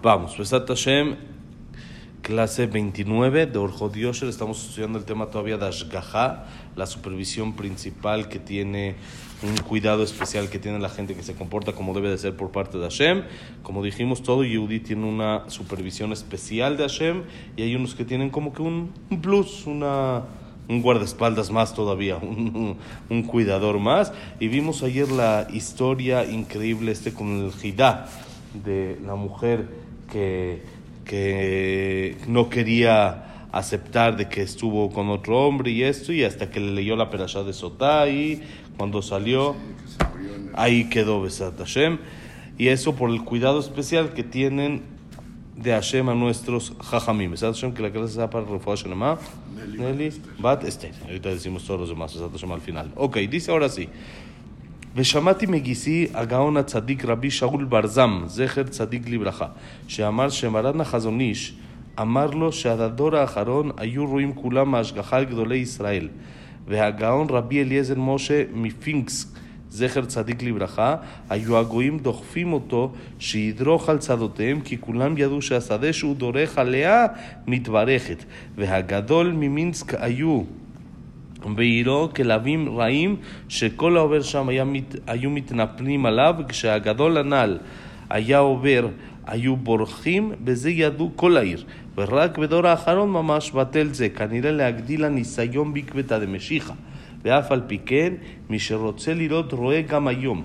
Vamos, Besat Hashem, clase 29 de Orjo Diosher. Estamos estudiando el tema todavía de Ashgaha, la supervisión principal que tiene, un cuidado especial que tiene la gente que se comporta como debe de ser por parte de Hashem. Como dijimos, todo Yehudi tiene una supervisión especial de Hashem y hay unos que tienen como que un, plus, una, un guardaespaldas más todavía, un, un, cuidador más. Y vimos ayer la historia increíble este con el Jidá de la mujer que, que no quería aceptar de que estuvo con otro hombre y esto, y hasta que le leyó la perashá de Sotá y cuando salió, ahí quedó Besat Hashem. Y eso por el cuidado especial que tienen de Hashem a nuestros Jajamim. Besat Hashem, que la clase sea para Refuah Shanema, Nelly, Bat, Esther. Ahorita decimos todos los demás, Besat Hashem al final. Ok, dice ahora sí. ושמעתי מגיסי הגאון הצדיק רבי שאול ברזם, זכר צדיק לברכה, שאמר שמרן החזון איש אמר לו שעד הדור האחרון היו רואים כולם ההשגחה על גדולי ישראל. והגאון רבי אליעזר משה מפינקסק, זכר צדיק לברכה, היו הגויים דוחפים אותו שידרוך על צדותיהם, כי כולם ידעו שהשדה שהוא דורך עליה מתברכת. והגדול ממינסק היו בעירו כלבים רעים שכל העובר שם היה מת, היו מתנפלים עליו וכשהגדול הנ"ל היה עובר היו בורחים בזה ידעו כל העיר ורק בדור האחרון ממש בטל זה כנראה להגדיל הניסיון בעקבתא דמשיחא ואף על פי כן מי שרוצה לראות רואה גם היום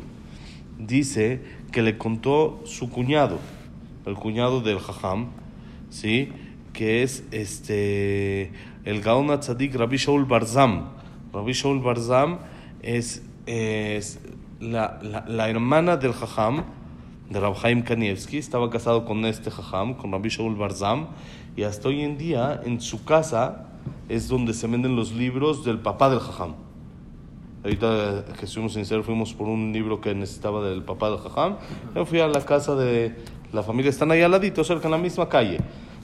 dice que le contó su cuñado el cuñado del jajam ¿sí? que es este el Gaon Tzadik Rabbi Shaul Barzam. Rabbi Shaul Barzam es, la, la, la, hermana del Jajam, de Rabbi Haim Kanievski, estaba casado con este Jajam, con Rabbi Shaul Barzam, y hasta hoy en día en su casa es donde se venden los libros del papá del Jajam. Ahorita que estuvimos sinceros, fuimos por un libro que necesitaba del papá del Jajam. Yo fui a la casa de la familia, están ahí al ladito, cerca en la misma calle.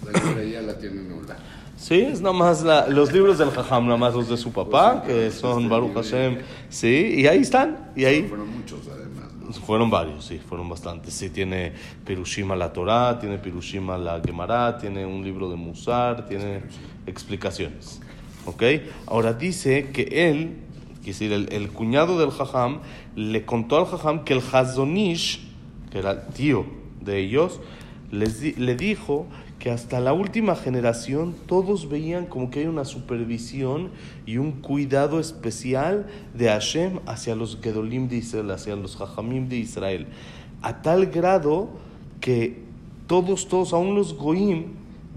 La la tienen nula. Sí, es nada más la, los libros del Jajam, nada más los de su papá, que son Baruch Hashem. Sí, y ahí están. Y ahí. Fueron muchos además. ¿no? Fueron varios, sí, fueron bastantes. Sí, tiene Pirushima la Torah, tiene Pirushima la Gemara, tiene un libro de Musar, tiene explicaciones. ¿Ok? Ahora dice que él, es decir, el, el cuñado del Jajam, le contó al Jajam que el Hazonish, que era el tío de ellos, les le dijo que hasta la última generación todos veían como que hay una supervisión y un cuidado especial de Hashem hacia los Gedolim de Israel, hacia los Jajamim de Israel. A tal grado que todos, todos, aún los Goim,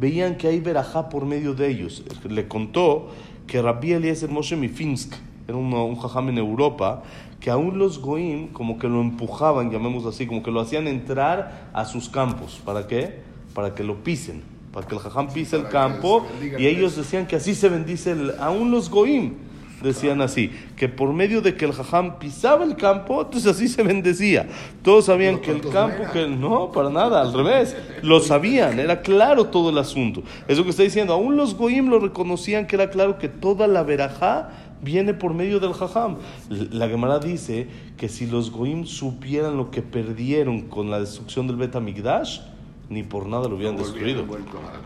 veían que hay verajá por medio de ellos. Le contó que Rabbi Eliezer Moshe Mifinsk, era un, un jajam en Europa, que aún los Goim como que lo empujaban, llamémoslo así, como que lo hacían entrar a sus campos. ¿Para qué? Para que lo pisen, para que el jajam pise el campo y ellos decían que así se bendice, el, aún los goim decían así, que por medio de que el jajam pisaba el campo, entonces así se bendecía. Todos sabían que el campo, que no, para nada, al revés, lo sabían, era claro todo el asunto. Eso que está diciendo, aún los goim lo reconocían que era claro que toda la verajá viene por medio del jajam. La Gemara dice que si los goim supieran lo que perdieron con la destrucción del Betamigdash, ni por nada lo hubieran No destruido.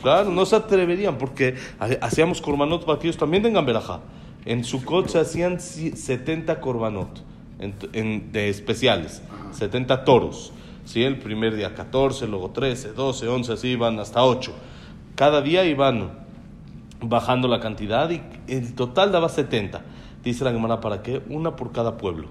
Claro, no se atreverían porque ha- hacíamos korbanot para que ellos también tengan verajá. En Sukkot se hacían si- 70 korbanot en, en- de especiales, 70 toros. ¿sí? El primer día 14, luego 13, 12, 11, así iban hasta 8. Cada día iban bajando la cantidad y el total daba 70. Dice la Gemara, ¿para qué? Una por cada pueblo,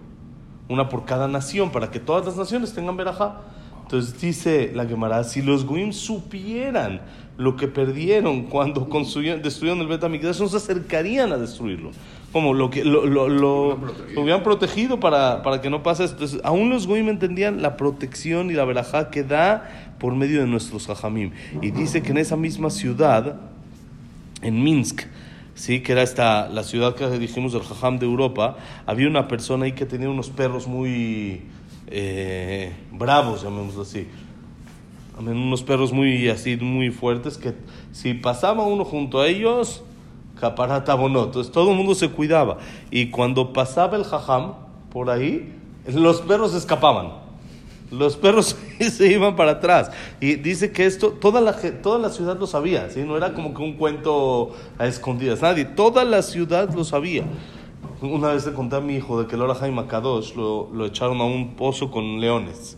una por cada nación, para que todas las naciones tengan verajá. Entonces dice la Gemara, si los Goim supieran lo que perdieron cuando construyeron, destruyeron el Betamigdash, no se acercarían a destruirlo. Como lo que lo, lo, lo- lo hubieran protegido para, para que no pase esto. Entonces, aún los Goim entendían la protección y la verajá que da por medio de nuestros Jajamim. Y dice que en esa misma ciudad, en Minsk, sí, que era esta, la ciudad que dijimos del Jajam de Europa, había una persona ahí que tenía unos perros muy eh, bravos, llamémoslo así. Unos perros muy así, muy fuertes, que si pasaba uno junto a ellos, caparata. Entonces todo el mundo se cuidaba. Y cuando pasaba el Jajam por ahí, los perros escapaban. Los perros se iban para atrás. Y dice que esto, toda la, toda la ciudad lo sabía, ¿sí? No era como que un cuento a escondidas. Nadie, toda la ciudad lo sabía. Una vez le conté a mi hijo de que Lora Jaime Kadosh lo, lo echaron a un pozo con leones.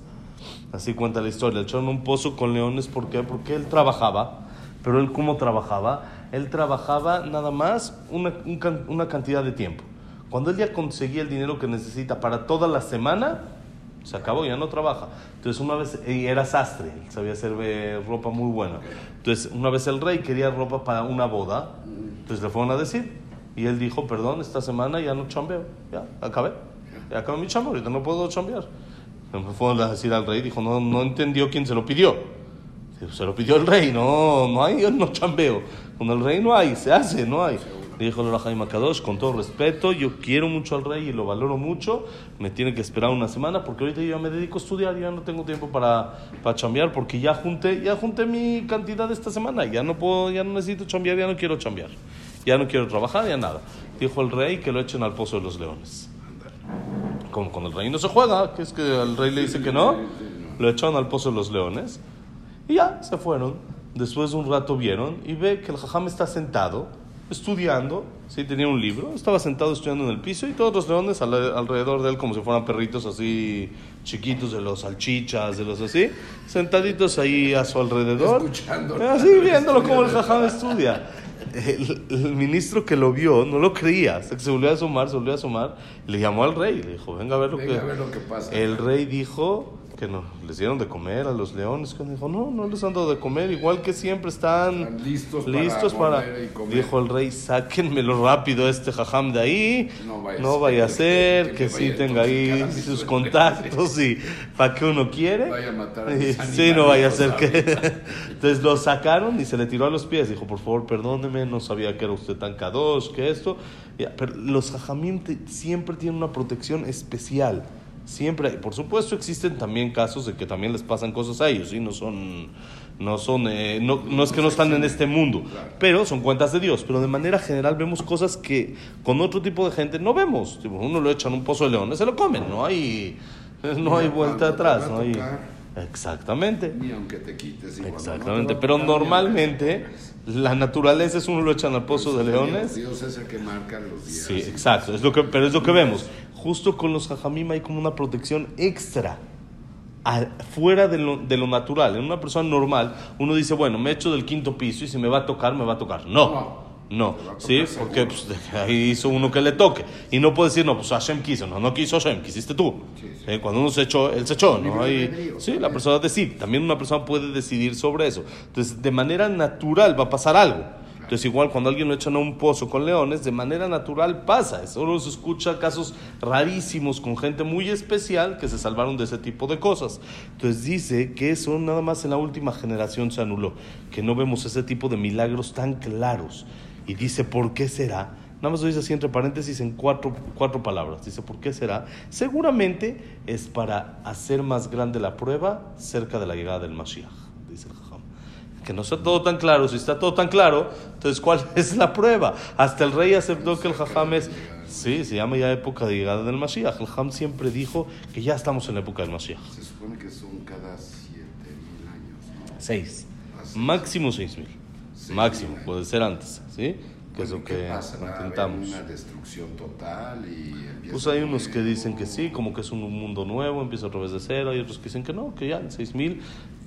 Así cuenta la historia. Le echaron a un pozo con leones. ¿Por? Porque él trabajaba. Pero él, ¿cómo trabajaba? Él trabajaba nada más una, una cantidad de tiempo. Cuando él ya conseguía el dinero que necesita para toda la semana, se acabó, ya no trabaja. Entonces una vez, y era sastre, sabía hacer eh, ropa muy buena. Entonces una vez el rey quería ropa para una boda, entonces le fueron a decir. Y él dijo, perdón, esta semana ya no chambeo, ya, acabé. Ya acabé mi chamba, ahorita no puedo chambear. Me fueron a decir al rey, dijo, no, no entendió quién se lo pidió. Se lo pidió el rey, no, no hay, no chambeo. Con el rey no hay, se hace, no hay. Dijo Lora Jaime Kadosh, con todo respeto, yo quiero mucho al rey y lo valoro mucho, me tiene que esperar una semana porque ahorita yo ya me dedico a estudiar, ya no tengo tiempo para, para chambear porque ya junté, ya junté mi cantidad esta semana, ya no puedo, ya no necesito chambear, ya no quiero chambear, ya no quiero trabajar, ya nada. Dijo el rey que lo echen al pozo de los leones. Como con el rey no se juega, que es que el rey le dice que no, lo echaron al pozo de los leones y ya se fueron. Después de un rato vieron y ve que el jajam está sentado estudiando, sí tenía un libro, estaba sentado estudiando en el piso y todos los leones al- alrededor de él como si fueran perritos así chiquitos de los salchichas, de los así, sentaditos ahí a su alrededor, Escuchando. así viéndolo como el jajam estudia. El, el ministro que lo vio no lo creía, hasta que se volvió a asomar, se volvió a asomar, le llamó al rey, le dijo, venga a ver lo, Venga que... a ver lo que pasa. El rey dijo que no, les dieron de comer a los leones, que dijo, no, no les han dado de comer, igual que siempre están, Están listos para listos para, morder y comer. dijo el rey, sáquenmelo rápido a este jajam de ahí, No vaya a no ser vaya a que- ser que sí tenga ahí sus contactos y para que uno quiere, Vaya a matar a Y- sí, no vaya a ser que, entonces lo sacaron y se le tiró a los pies, dijo, por favor, perdóneme, no sabía que era usted tan kadosh, que esto, pero los jajamim te- siempre tienen una protección especial. Siempre, hay. por supuesto, existen también casos de que también les pasan cosas a ellos, ¿sí? No son, no son, eh, no, no es que no están en este mundo, pero son cuentas de Dios. Pero de manera general vemos cosas que con otro tipo de gente no vemos. Tipo, uno lo echa en un pozo de leones, se lo comen, no hay, no hay vuelta atrás, no hay. Exactamente. Ni aunque te quites. y cuando no te Exactamente, pero normalmente la naturaleza es uno lo echan al pozo de leones. Dios es el que marca los días. Sí, exacto, es lo que, pero es lo que vemos. Justo con los jajamim hay como una protección extra, a- fuera de lo, de lo natural. En una persona normal, uno dice, bueno, me echo del quinto piso y si me va a tocar, me va a tocar. No, no, ¿sí? Porque pues, ahí hizo uno que le toque. Y no puede decir, no, pues Hashem quiso. No, no quiso Hashem, quisiste tú. Sí, sí. Eh, Cuando uno se echó, él se echó, ¿no? Albedrío, sí, la persona decide. También una persona puede decidir sobre eso. Entonces, de manera natural va a pasar algo. Entonces, igual cuando alguien lo echan a un pozo con leones, de manera natural pasa. Solo se escucha casos rarísimos con gente muy especial que se salvaron de ese tipo de cosas. Entonces, dice que eso nada más en la última generación se anuló, que no vemos ese tipo de milagros tan claros. Y dice, ¿por qué será? Nada más lo dice así entre paréntesis en cuatro, cuatro palabras. Dice, ¿por qué será? Seguramente es para hacer más grande la prueba cerca de la llegada del Mashiach, dice el Jajam. Que no está todo tan claro. Si está todo tan claro, entonces ¿cuál es la prueba? Hasta el rey aceptó que el Jajam es... Sí, se llama ya época de llegada del Mashiach. El Jajam siempre dijo que ya estamos en la época del Mashiach. Se supone que son cada siete mil años. ¿no? Seis. Así. Máximo seis mil. Seis Máximo, mil. puede ser antes, ¿sí? Que es lo ¿Qué que intentamos. una destrucción total y Pues hay unos que dicen que sí, como que es un mundo nuevo, empieza otra vez de cero, hay otros que dicen que no, que ya en 6000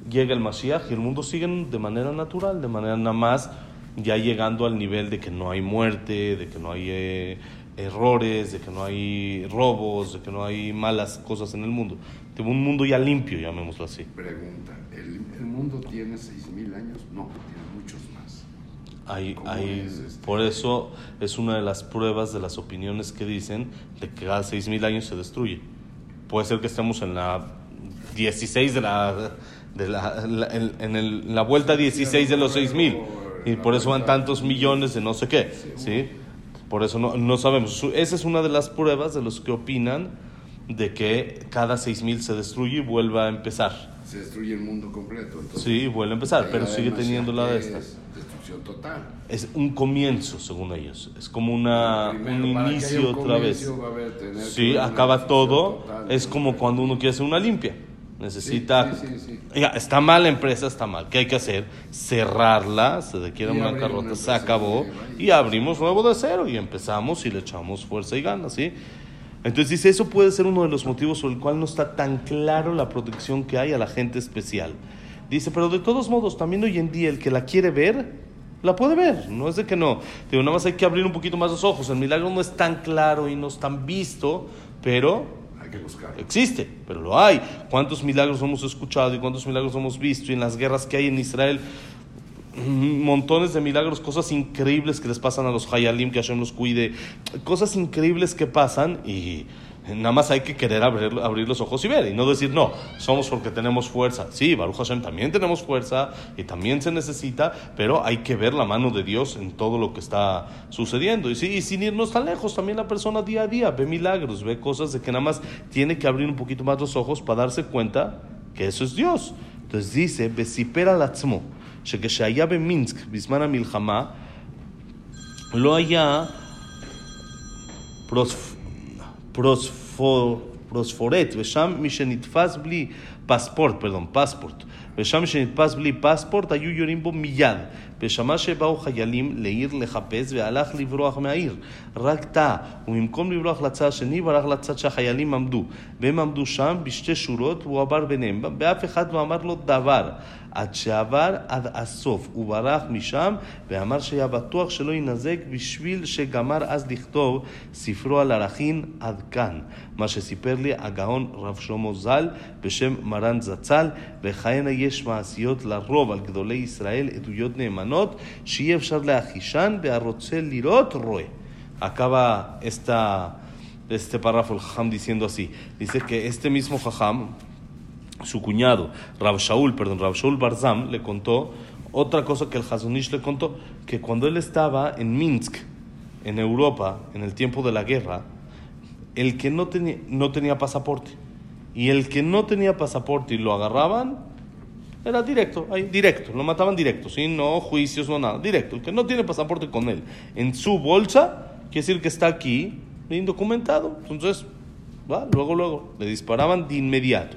llega el Mashiach y el mundo sigue de manera natural, de manera nada más ya llegando al nivel de que no hay muerte, de que no hay eh, errores, de que no hay robos, de que no hay malas cosas en el mundo. De un mundo ya limpio, llamémoslo así. Pregunta, ¿el, el mundo tiene seis mil años? No, tiene muchos más. Hay, ¿Cómo hay- es este? Por eso es una de las pruebas de las opiniones que dicen de que cada 6.000 años se destruye. Puede ser que estemos en la 16 de la... De la, la- en, en el- la vuelta 16 de los 6.000 y por eso van tantos millones de no sé qué, ¿sí? Por eso no, no sabemos. Esa es una de las pruebas de los que opinan de que cada 6.000 se destruye y vuelve a empezar. Se destruye el mundo completo. Entonces, Sí, vuelve a empezar, pero sigue teniendo la de estas. es Destrucción total. Es un comienzo, según ellos. Es como una, Primero, un inicio un otra vez. va a haber- tener Sí, acaba todo. total. Es como cuando uno quiere hacer una limpia. Necesita... Sí, sí, está mal la empresa, está mal. ¿Qué hay que hacer? Cerrarla, se requiere una carrota, se acabó y abrimos nuevo de cero y empezamos y le echamos fuerza y ganas, ¿sí? Entonces dice, eso puede ser uno de los motivos por el cual no está tan claro la protección que hay a la gente especial. Dice, pero de todos modos, también hoy en día el que la quiere ver, la puede ver, no es de que no. Digo, nada más hay que abrir un poquito más los ojos. El milagro no es tan claro y no es tan visto, pero Que. Existe, pero lo hay. ¿Cuántos milagros hemos escuchado y cuántos milagros hemos visto? Y en las guerras que hay en Israel, mm, montones de milagros, cosas increíbles que les pasan a los Hayalim, que Hashem los cuide, cosas increíbles que pasan y nada más hay que querer abrir, abrir los ojos y ver y no decir, no, somos porque tenemos fuerza. Sí, Baruch Hashem también tenemos fuerza y también se necesita, pero hay que ver la mano de Dios en todo lo que está sucediendo. Y, sí, y sin irnos tan lejos, también la persona día a día ve milagros, ve cosas de que nada más tiene que abrir un poquito más los ojos para darse cuenta que eso es Dios. Entonces dice, וסיפר על עצמו שכשהיה במינסק בזמן המלחמה לא היה פרוספ... פרוספור... פרוספורט, ושם מי שנתפס בלי פספורט, פרדון, פספורט, ושם מי שנתפס בלי פספורט היו יורים בו מיד, ושמע שבאו חיילים לעיר לחפש והלך לברוח מהעיר. רק טעה, ובמקום לברוח לצד השני ברח לצד שהחיילים עמדו, והם עמדו שם בשתי שורות והוא עבר ביניהם, ואף אחד לא אמר לו דבר. עד שעבר עד הסוף, הוא ברח משם ואמר שהיה בטוח שלא ינזק בשביל שגמר אז לכתוב ספרו על ערכין עד כאן, מה שסיפר לי הגאון רב שלמה ז"ל בשם מרן זצ"ל, וכהנה יש מעשיות לרוב על גדולי ישראל עדויות נאמנות שאי אפשר להכחישן והרוצה לראות רואה. Acaba esta, este párrafo el Jajam diciendo así. Dice que este mismo Jajam, su cuñado, Rab Shaul, perdón, Rab Shaul Barzam, le contó otra cosa que el Hazonish le contó, que cuando él estaba en Minsk, en Europa, en el tiempo de la guerra, el que no tenía, no tenía pasaporte, y el que no tenía pasaporte y lo agarraban, era directo, ahí, directo, lo mataban directo, sin no juicios, no nada, directo. El que no tiene pasaporte con él en su bolsa, quiere decir que está aquí, indocumentado. Entonces, va, luego, luego, le disparaban de inmediato.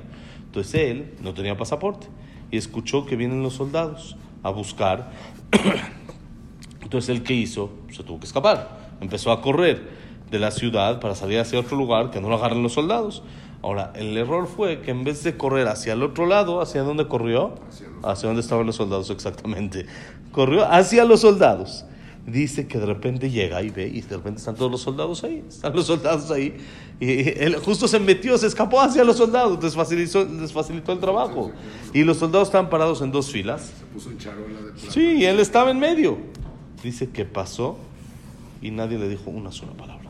Entonces él no tenía pasaporte y escuchó que vienen los soldados a buscar. Entonces él qué hizo? Se tuvo que escapar. Empezó a correr de la ciudad para salir hacia otro lugar que no lo agarren los soldados. Ahora, el error fue que en vez de correr hacia el otro lado, ¿hacia dónde corrió? Hacia Hacia donde estaban los soldados, exactamente. Corrió hacia los soldados. Dice que de repente llega y ve, y de repente están todos los soldados ahí. Están los soldados ahí. Y él justo se metió, se escapó hacia los soldados. Les facilitó, les facilitó el trabajo. Y los soldados estaban parados en dos filas. Se puso en charola de plata. Sí, y él estaba en medio. Dice que pasó y nadie le dijo una sola palabra.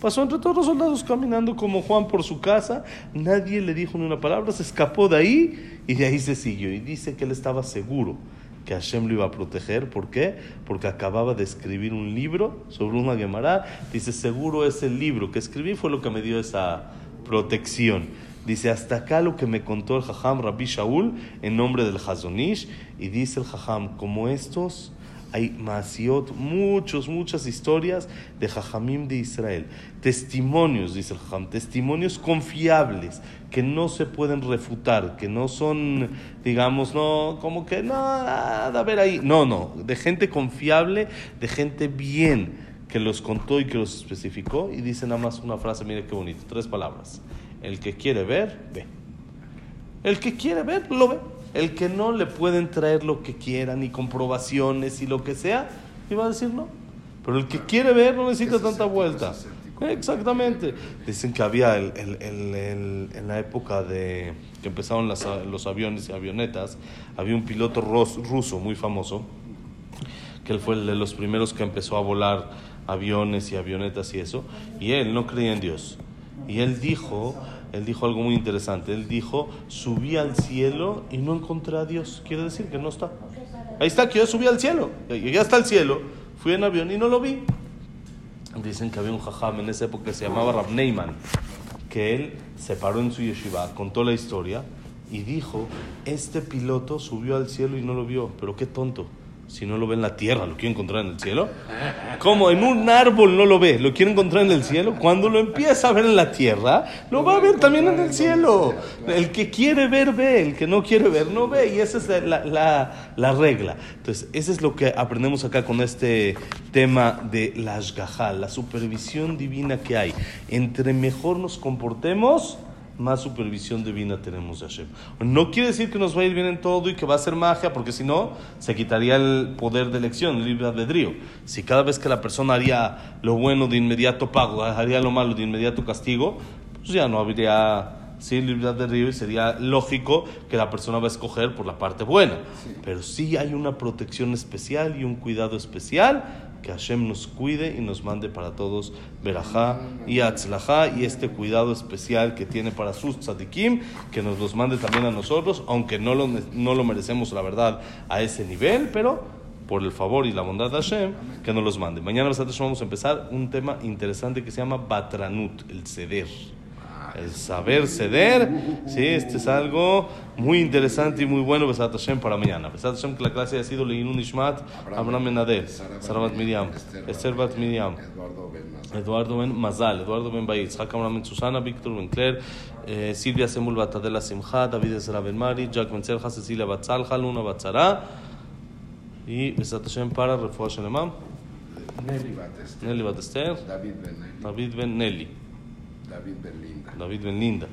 Pasó entre todos los soldados caminando como Juan por su casa, nadie le dijo ni una palabra, se escapó de ahí y de ahí se siguió. Y dice que él estaba seguro que Hashem lo iba a proteger. ¿Por qué? Porque acababa de escribir un libro sobre una Gemara. Dice, seguro ese libro que escribí fue lo que me dio esa protección. Dice, hasta acá lo que me contó el Jajam Rabbi Shaul en nombre del Hazonish. Y dice el Jajam, como estos, hay masiot, muchos, muchas historias de Jajamim de Israel. Testimonios, dice el Jajam, testimonios confiables que no se pueden refutar, que no son, digamos, no, como que no, nada a ver ahí. No, no, de gente confiable, de gente bien que los contó y que los especificó. Y dice nada más una frase, mire qué bonito, tres palabras. El que quiere ver, ve. El que quiere ver, lo ve. El que no le pueden traer lo que quieran y comprobaciones y lo que sea, y va a decir no. Pero el que quiere ver no necesita tanta vuelta. Exactamente. Dicen que había el, el- el- en la época de que empezaron las los aviones y avionetas, había un piloto ros- ruso muy famoso, que él fue el de los primeros que empezó a volar aviones y avionetas y eso, y él no creía en Dios. Y él dijo, él dijo algo muy interesante, él dijo, subí al cielo y no encontré a Dios. Quiere decir que no está. Ahí está, que yo subí al cielo, llegué hasta el cielo, fui en avión y no lo vi. Dicen que había un jajam en esa época que se llamaba Rab Neyman, que él se paró en su yeshiva, contó la historia y dijo, este piloto subió al cielo y no lo vio, pero qué tonto. Si no lo ve en la tierra, ¿lo quiere encontrar en el cielo? Como en un árbol no lo ve, ¿lo quiere encontrar en el cielo? Cuando lo empieza a ver en la tierra, lo va a ver también en el cielo. El que quiere ver, ve. El que no quiere ver, no ve. Y esa es la, la, la regla. Entonces, eso es lo que aprendemos acá con este tema de la ashgaha, la supervisión divina que hay. Entre mejor nos comportemos, más supervisión divina tenemos de Hashem. No quiere decir que nos va a ir bien en todo y que va a ser magia, porque si no, se quitaría el poder de elección, el libre albedrío. Si cada vez que la persona haría lo bueno de inmediato pago, haría lo malo de inmediato castigo, pues ya no habría sí, libre albedrío y sería lógico que la persona va a escoger por la parte buena. Pero sí hay una protección especial y un cuidado especial que Hashem nos cuide y nos mande para todos Berajá y Atzlajá y este cuidado especial que tiene para sus tzadikim, que nos los mande también a nosotros, aunque no lo, no lo merecemos, la verdad, a ese nivel, pero por el favor y la bondad de Hashem, que nos los mande. Mañana vamos a empezar un tema interesante que se llama Batranut, el ceder. El saber ceder, sí, este es algo muy interesante y muy bueno, Besat Hashem, para mañana. Besat Hashem, que la clase ha sido Leinun Ishmat, Abraham Menadel, Sarabat Miriam, Esther Bat Miriam, Eduardo Ben Mazal, Eduardo Ben Baitz, Hakam Ben Susana, Víctor Ben Claire, eh, Silvia Semul Batadela Simcha, David Ezra Ben Mari, Jack Ben Selja, Cecilia Batzalja, Luna Batzara, y Besat Hashem para Refuah Batester. Nelly Batester, David Ben Nelly. David Nelly, David Ben Linda. David Ben Linda.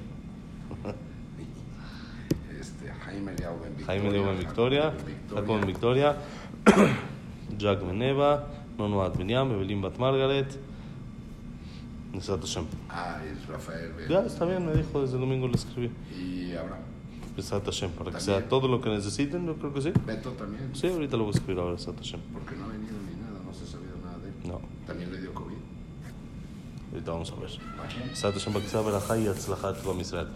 Este, Jaime Leao Victoria. Jaime Ben Victoria, Jacob Victoria, Jack Ben Eva, Nono Ad Beniam, Evelyn Bat Margaret, Besat Hashem. Ah, es Rafael Ben. Ya, está bien, me dijo, desde el domingo le escribí. Y Abraham. Besat Hashem, para que sea todo lo que necesiten, yo creo que sí. Beto también. Sí, ahorita lo voy a escribir ahora, Besat Hashem. Porque no ha venido ni nada, no se ha sabido nada de él. No, También le dio COVID. ahorita vamos a ver. Besat Hashem, para